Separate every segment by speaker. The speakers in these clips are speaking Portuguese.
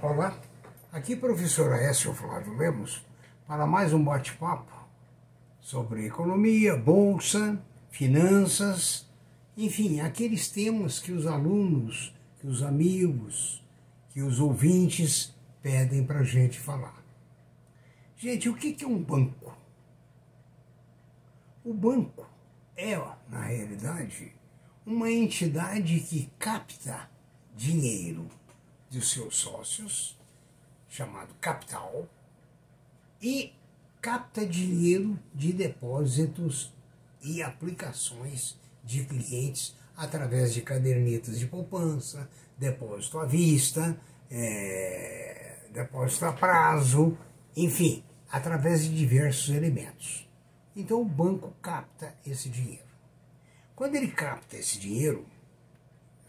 Speaker 1: Olá, aqui professor Aécio Flávio Lemos para mais um bate-papo sobre economia, bolsa, finanças, enfim, aqueles temas que os alunos, que os amigos, que os ouvintes pedem para a gente falar. Gente, o que é um banco? O banco é, na realidade, uma entidade que capta dinheiro dos seus sócios, chamado capital, e capta dinheiro de depósitos e aplicações de clientes através de cadernetas de poupança, depósito à vista, é, depósito a prazo, enfim, através de diversos elementos. Então o banco capta esse dinheiro. Quando ele capta esse dinheiro,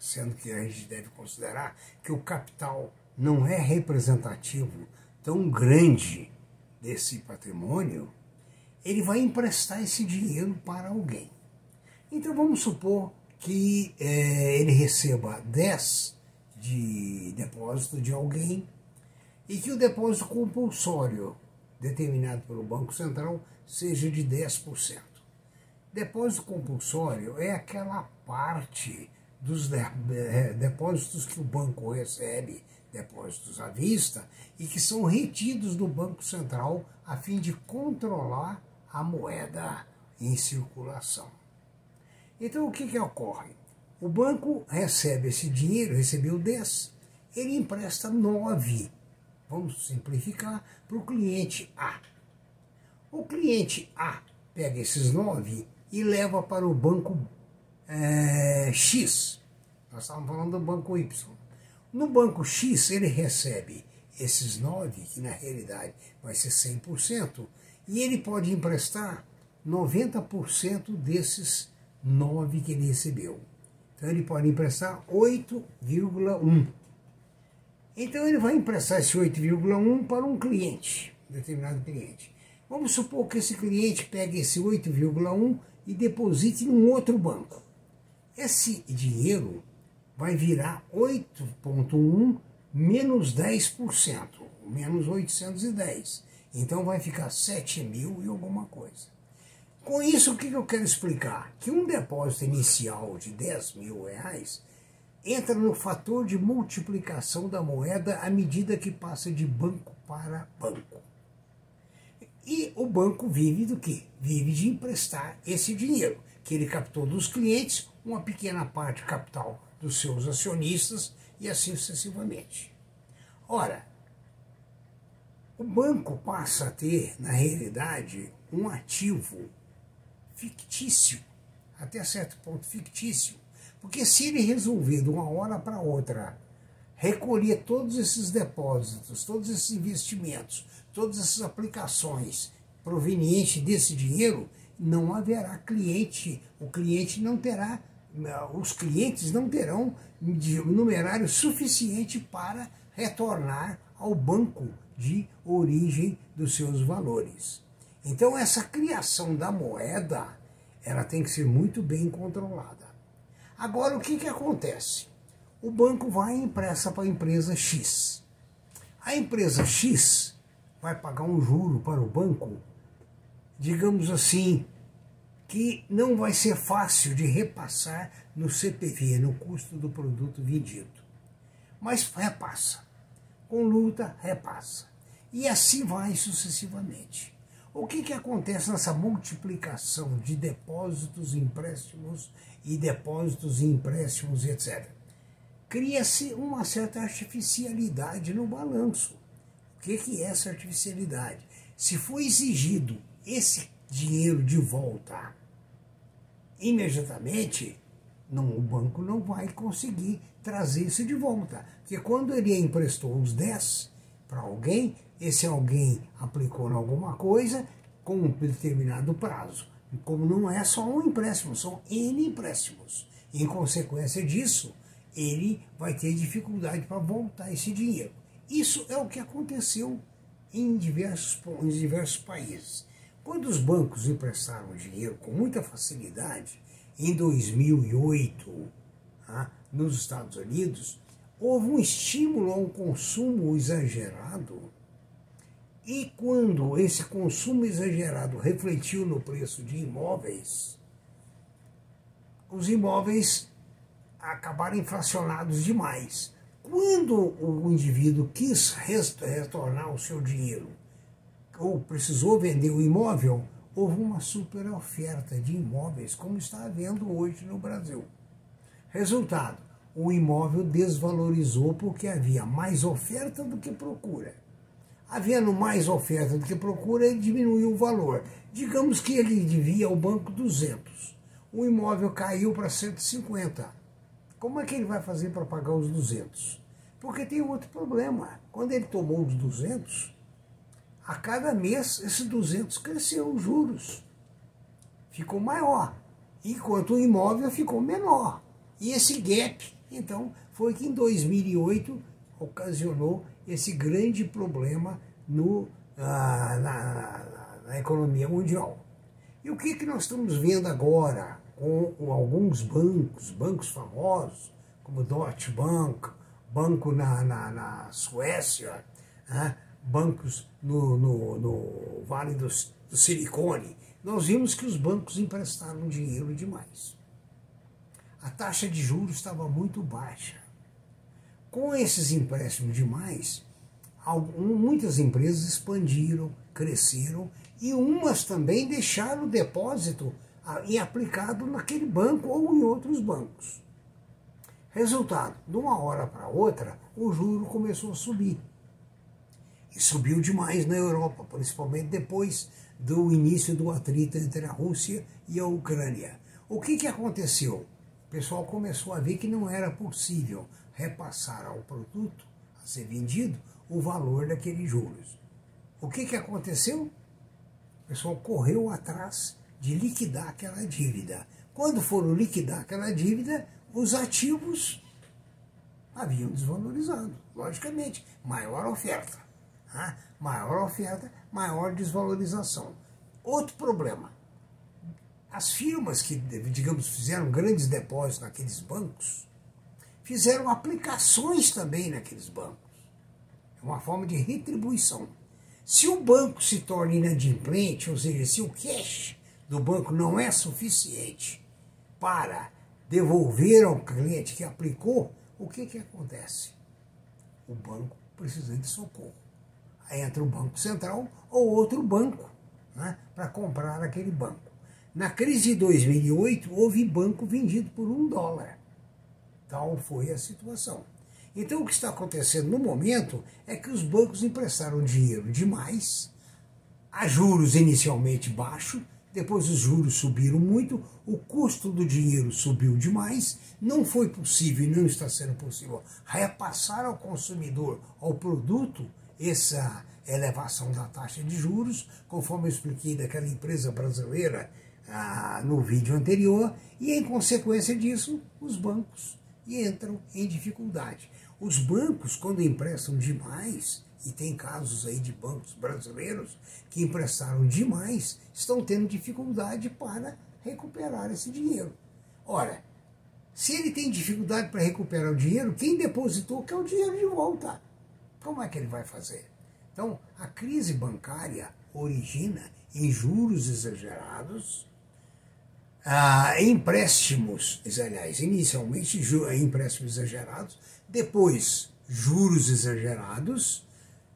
Speaker 1: sendo que a gente deve considerar que o capital não é representativo tão grande desse patrimônio, ele vai emprestar esse dinheiro para alguém. Então vamos supor que é, ele receba 10 de depósito de alguém e que o depósito compulsório determinado pelo Banco Central seja de 10%. Depósito compulsório é aquela parte dos depósitos que o banco recebe, depósitos à vista, e que são retidos do Banco Central a fim de controlar a moeda em circulação. Então o que, que ocorre? O banco recebe esse dinheiro, recebeu 10, ele empresta 9, vamos simplificar, para o cliente A. O cliente A pega esses 9 e leva para o banco é, X. Nós estávamos falando do banco Y. No banco X, ele recebe esses 9, que na realidade vai ser 100%, e ele pode emprestar 90% desses 9 que ele recebeu. Então ele pode emprestar 8,1. Então ele vai emprestar esse 8,1 para um cliente, determinado cliente. Vamos supor que esse cliente pegue esse 8,1 e deposite em um outro banco. Esse dinheiro vai virar 8,1 menos 10%, menos 810. Então vai ficar 7 mil e alguma coisa. Com isso, o que eu quero explicar? Que um depósito inicial de 10 mil reais entra no fator de multiplicação da moeda à medida que passa de banco para banco. E o banco vive do quê? Vive de emprestar esse dinheiro que ele captou dos clientes uma pequena parte capital dos seus acionistas e assim sucessivamente. Ora, o banco passa a ter, na realidade, um ativo fictício, até certo ponto fictício, porque se ele resolver de uma hora para outra recolher todos esses depósitos, todos esses investimentos, todas essas aplicações provenientes desse dinheiro, não haverá cliente, o cliente não terá os clientes não terão numerário suficiente para retornar ao banco de origem dos seus valores. Então essa criação da moeda, ela tem que ser muito bem controlada. Agora o que, que acontece? O banco vai empresta para a empresa X. A empresa X vai pagar um juro para o banco, digamos assim, que não vai ser fácil de repassar no CPV, no custo do produto vendido. Mas repassa. Com luta, repassa. E assim vai sucessivamente. O que, que acontece nessa multiplicação de depósitos, empréstimos e depósitos e empréstimos, etc? Cria-se uma certa artificialidade no balanço. O que, que é essa artificialidade? Se for exigido esse dinheiro de volta imediatamente, não, o banco não vai conseguir trazer isso de volta. Porque quando ele emprestou os 10 para alguém, esse alguém aplicou em alguma coisa com um determinado prazo. Como não é só um empréstimo, são N empréstimos. Em consequência disso, ele vai ter dificuldade para voltar esse dinheiro. Isso é o que aconteceu em diversos, em diversos países. Quando os bancos emprestaram dinheiro com muita facilidade, em 2008, tá, nos Estados Unidos, houve um estímulo a um consumo exagerado. E quando esse consumo exagerado refletiu no preço de imóveis, os imóveis acabaram inflacionados demais. Quando o indivíduo quis retornar o seu dinheiro ou precisou vender o imóvel, houve uma super oferta de imóveis, como está havendo hoje no Brasil. Resultado: o imóvel desvalorizou porque havia mais oferta do que procura. Havendo mais oferta do que procura, ele diminuiu o valor. Digamos que ele devia ao banco 200. O imóvel caiu para 150. Como é que ele vai fazer para pagar os 200? Porque tem outro problema. Quando ele tomou os 200, a cada mês esses 200 cresceu os juros. Ficou maior. Enquanto o imóvel ficou menor. E esse gap, então, foi que em 2008 ocasionou esse grande problema no, ah, na, na, na, economia mundial. E o que, que nós estamos vendo agora com, com alguns bancos, bancos famosos, como Deutsche Bank, banco na, na, na Suécia, né? Bancos no, no, no Vale do, do Silicone, nós vimos que os bancos emprestaram dinheiro demais. A taxa de juros estava muito baixa. Com esses empréstimos demais, muitas empresas expandiram, cresceram e umas também deixaram o depósito e aplicado naquele banco ou em outros bancos. Resultado, de uma hora para outra, o juro começou a subir. Subiu demais na Europa, principalmente depois do início do atrito entre a Rússia e a Ucrânia. O que, que aconteceu? O pessoal começou a ver que não era possível repassar ao produto a ser vendido o valor daqueles juros. O que, que aconteceu? O pessoal correu atrás de liquidar aquela dívida. Quando foram liquidar aquela dívida, os ativos haviam desvalorizado, logicamente. Maior oferta. Né? Maior oferta, maior desvalorização. Outro problema. As firmas que, digamos, fizeram grandes depósitos naqueles bancos, fizeram aplicações também naqueles bancos. É uma forma de retribuição. Se o banco se torna inadimplente, ou seja, se o cash do banco não é suficiente para devolver ao cliente que aplicou, o que, que acontece? O banco precisa de socorro. Entra o Banco Central ou outro banco né, para comprar aquele banco. Na crise de 2008, houve banco vendido por um dólar. Tal foi a situação. Então, o que está acontecendo no momento é que os bancos emprestaram dinheiro demais, a juros inicialmente baixos, depois os juros subiram muito, o custo do dinheiro subiu demais, não foi possível e não está sendo possível repassar ao consumidor, ao produto, essa elevação da taxa de juros, conforme eu expliquei daquela empresa brasileira ah, no vídeo anterior, e em consequência disso, os bancos entram em dificuldade. Os bancos, quando emprestam demais, e tem casos aí de bancos brasileiros que emprestaram demais, estão tendo dificuldade para recuperar esse dinheiro. Ora, se ele tem dificuldade para recuperar o dinheiro, quem depositou quer o dinheiro de volta. Como é que ele vai fazer? Então, a crise bancária origina em juros exagerados, ah, empréstimos, aliás, inicialmente empréstimos exagerados, depois juros exagerados,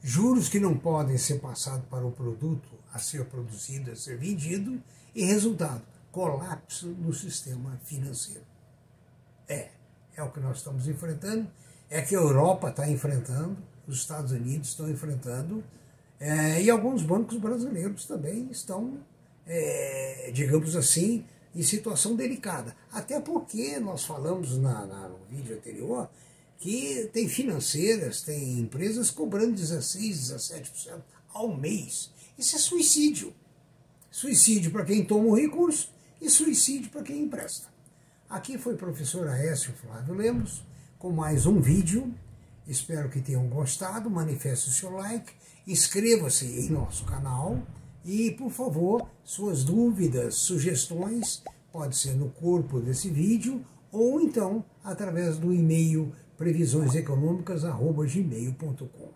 Speaker 1: juros que não podem ser passados para o produto a ser produzido, a ser vendido, e resultado, colapso no sistema financeiro. É, é o que nós estamos enfrentando, é que a Europa está enfrentando, os Estados Unidos estão enfrentando, é, e alguns bancos brasileiros também estão, é, digamos assim, em situação delicada. Até porque nós falamos na, na, no vídeo anterior que tem financeiras, tem empresas cobrando 16, 17% ao mês. Isso é suicídio. Suicídio para quem toma o recurso e suicídio para quem empresta. Aqui foi o professor Aécio Flávio Lemos com mais um vídeo. Espero que tenham gostado. Manifeste o seu like, inscreva-se em nosso canal e, por favor, suas dúvidas, sugestões, pode ser no corpo desse vídeo ou então através do e-mail previsioneseconômicas.gmail.com.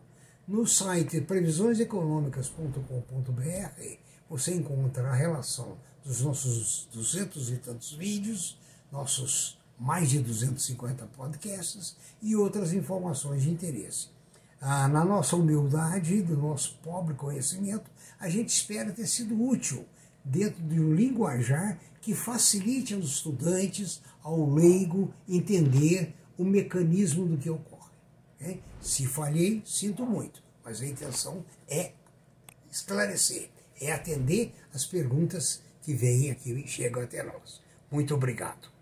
Speaker 1: No site previsioneseconômicas.com.br você encontra a relação dos nossos duzentos e tantos vídeos, nossos mais de 250 podcasts e outras informações de interesse. Ah, na nossa humildade, do nosso pobre conhecimento, a gente espera ter sido útil dentro de um linguajar que facilite aos estudantes, ao leigo, entender o mecanismo do que ocorre. Né? Se falhei, sinto muito, mas a intenção é esclarecer, é atender as perguntas que vêm aqui e chegam até nós. Muito obrigado.